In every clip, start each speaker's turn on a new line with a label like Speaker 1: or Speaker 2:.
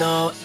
Speaker 1: got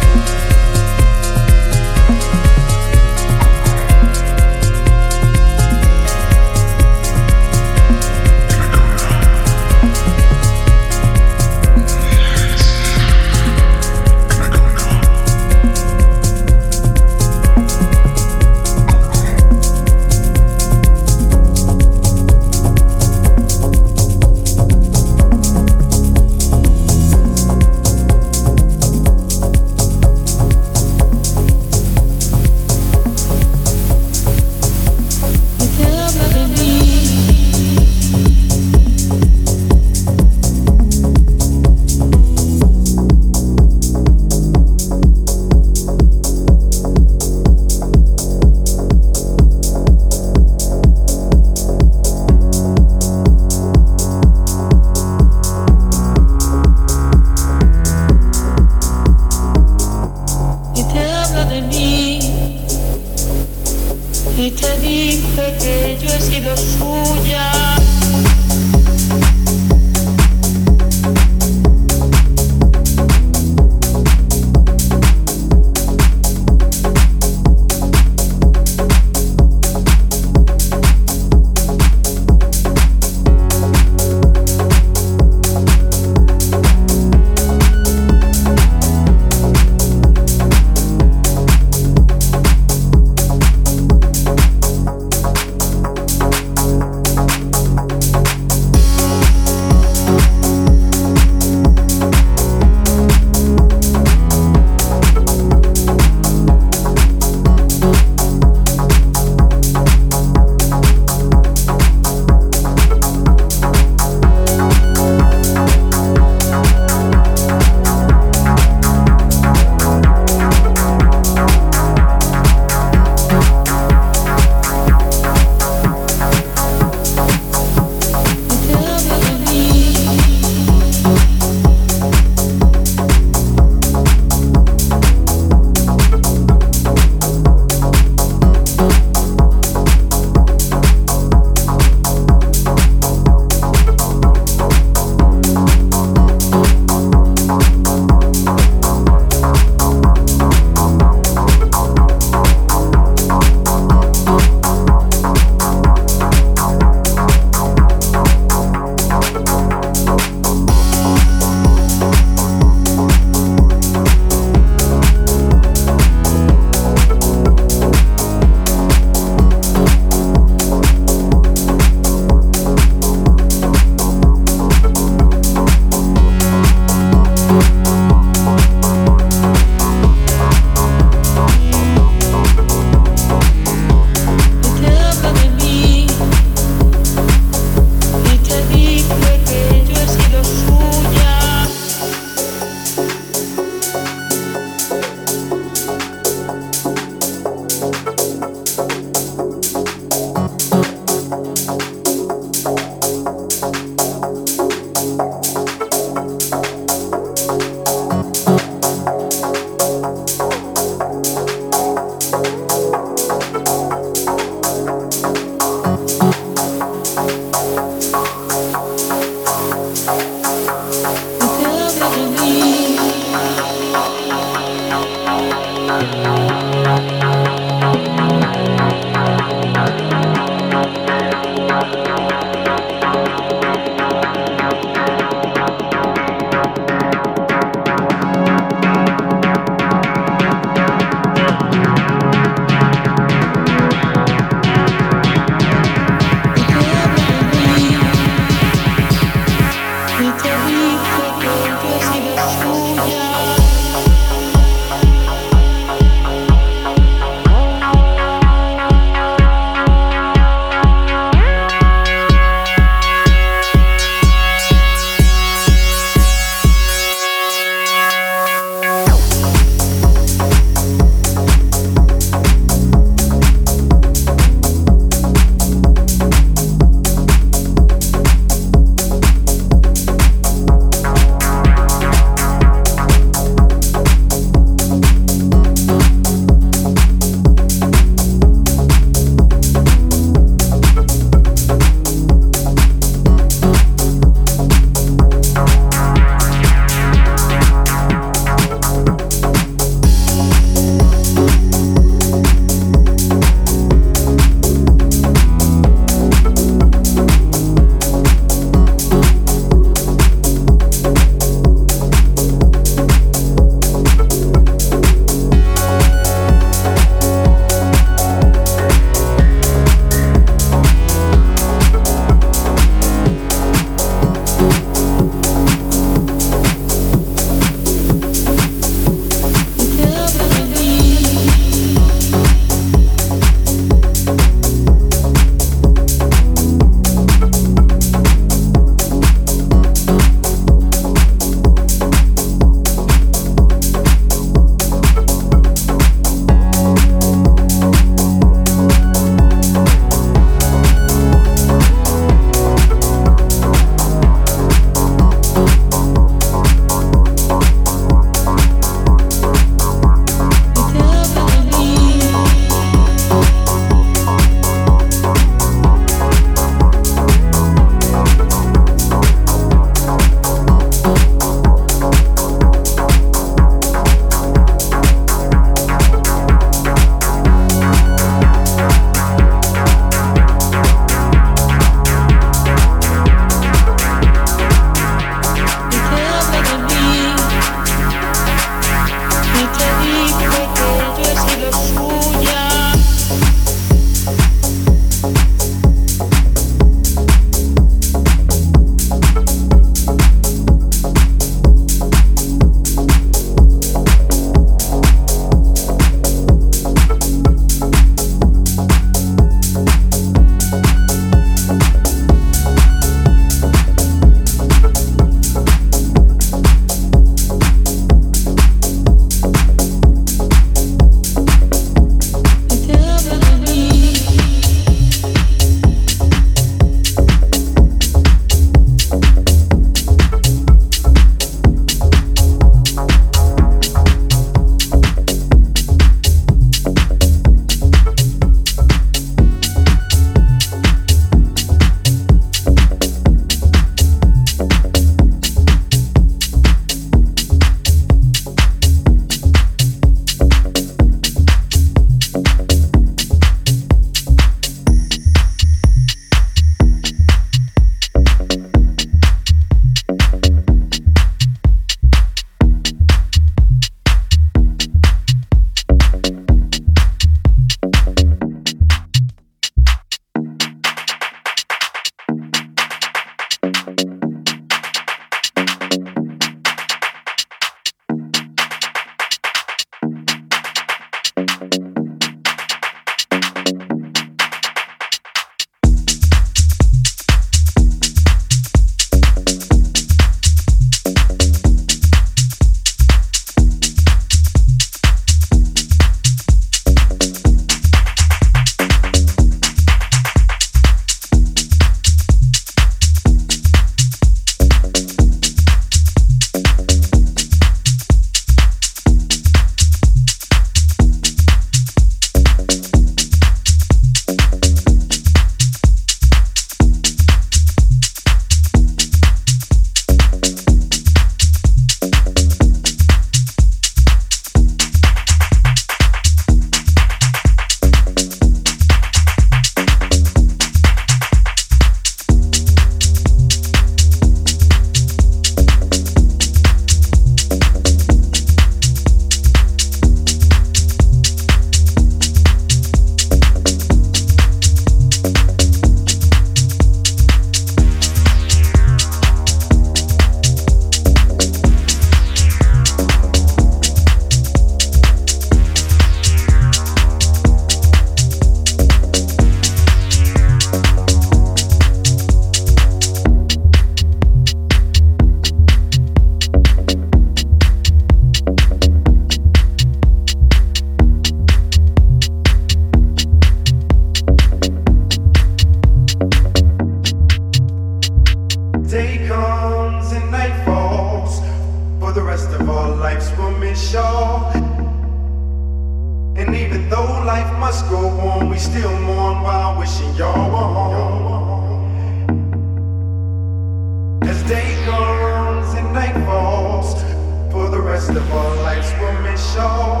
Speaker 1: first life's
Speaker 2: woman show.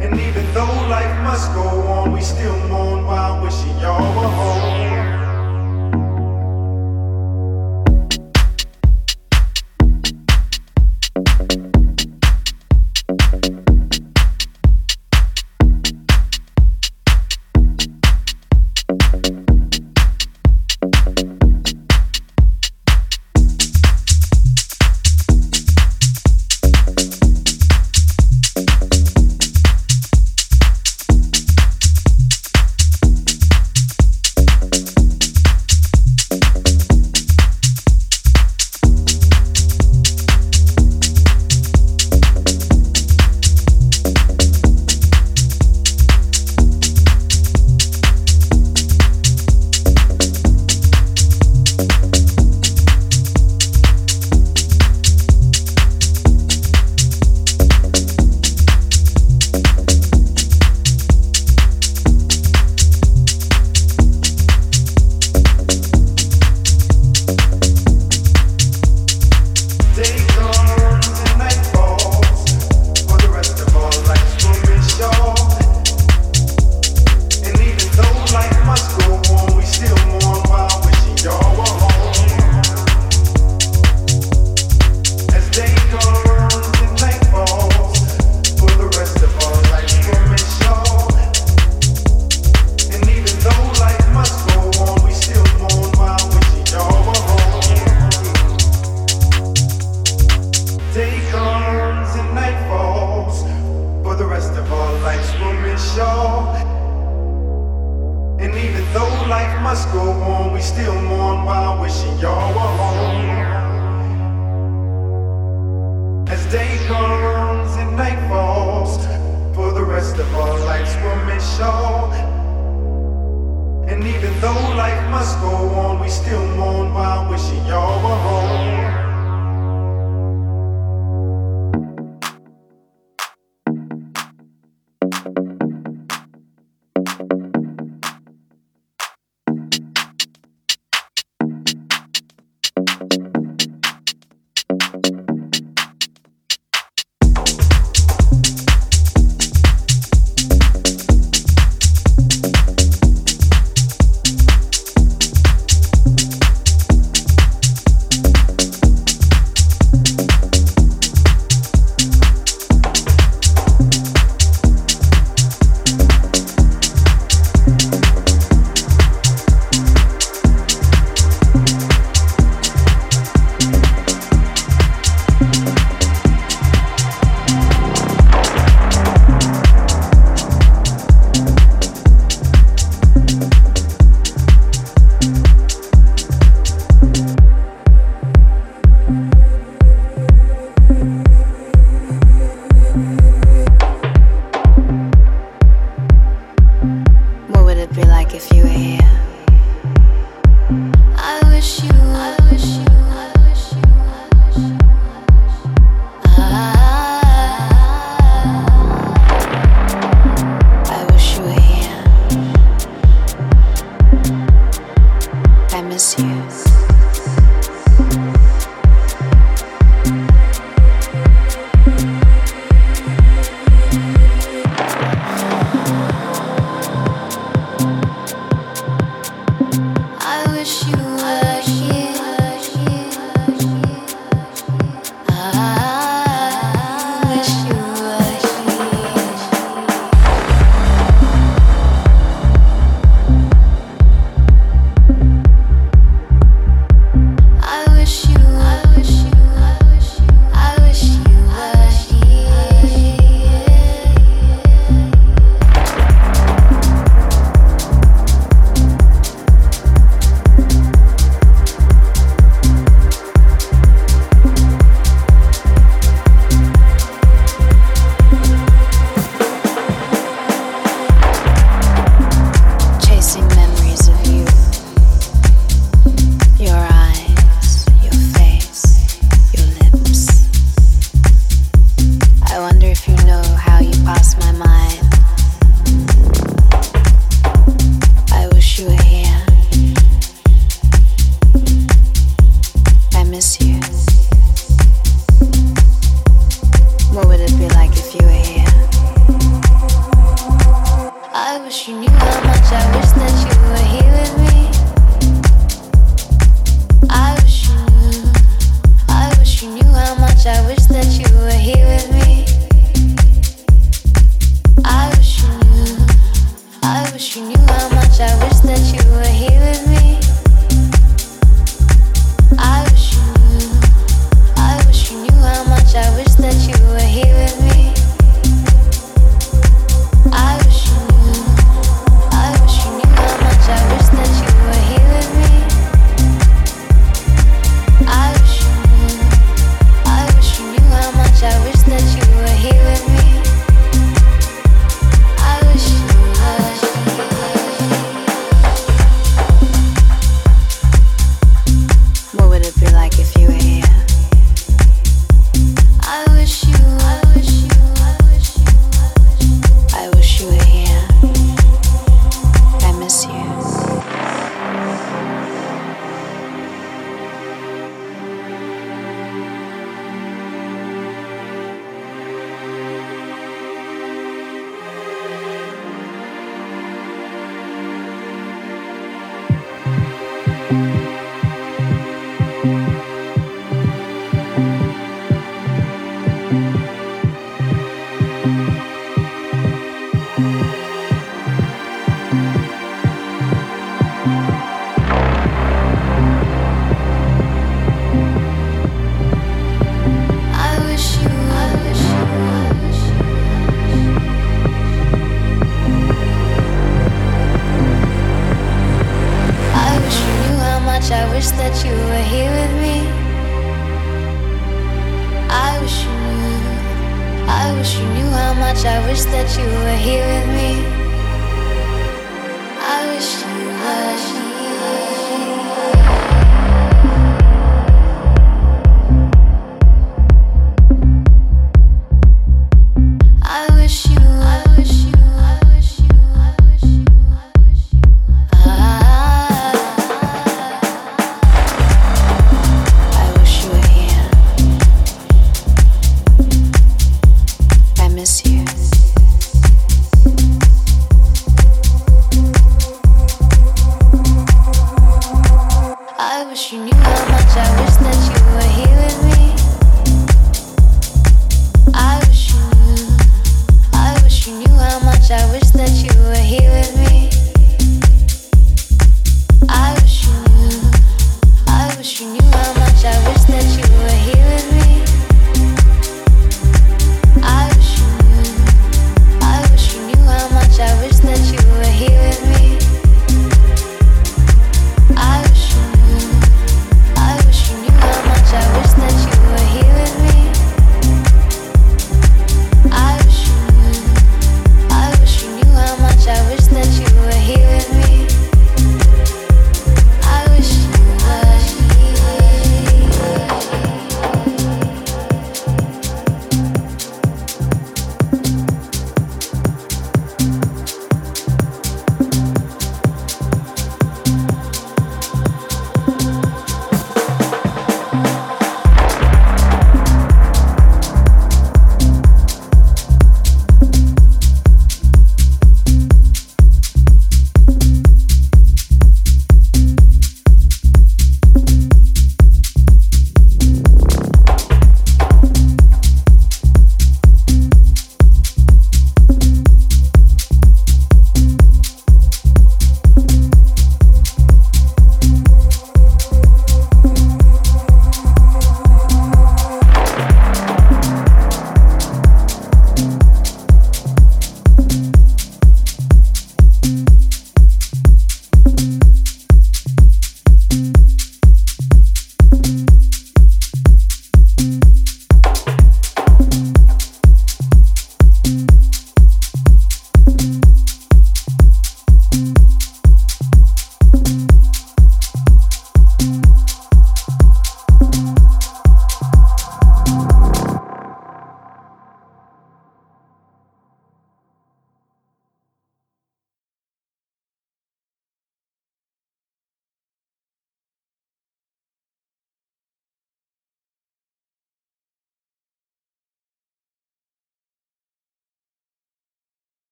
Speaker 2: And even though life must go on, we still mourn while wishing y'all were home.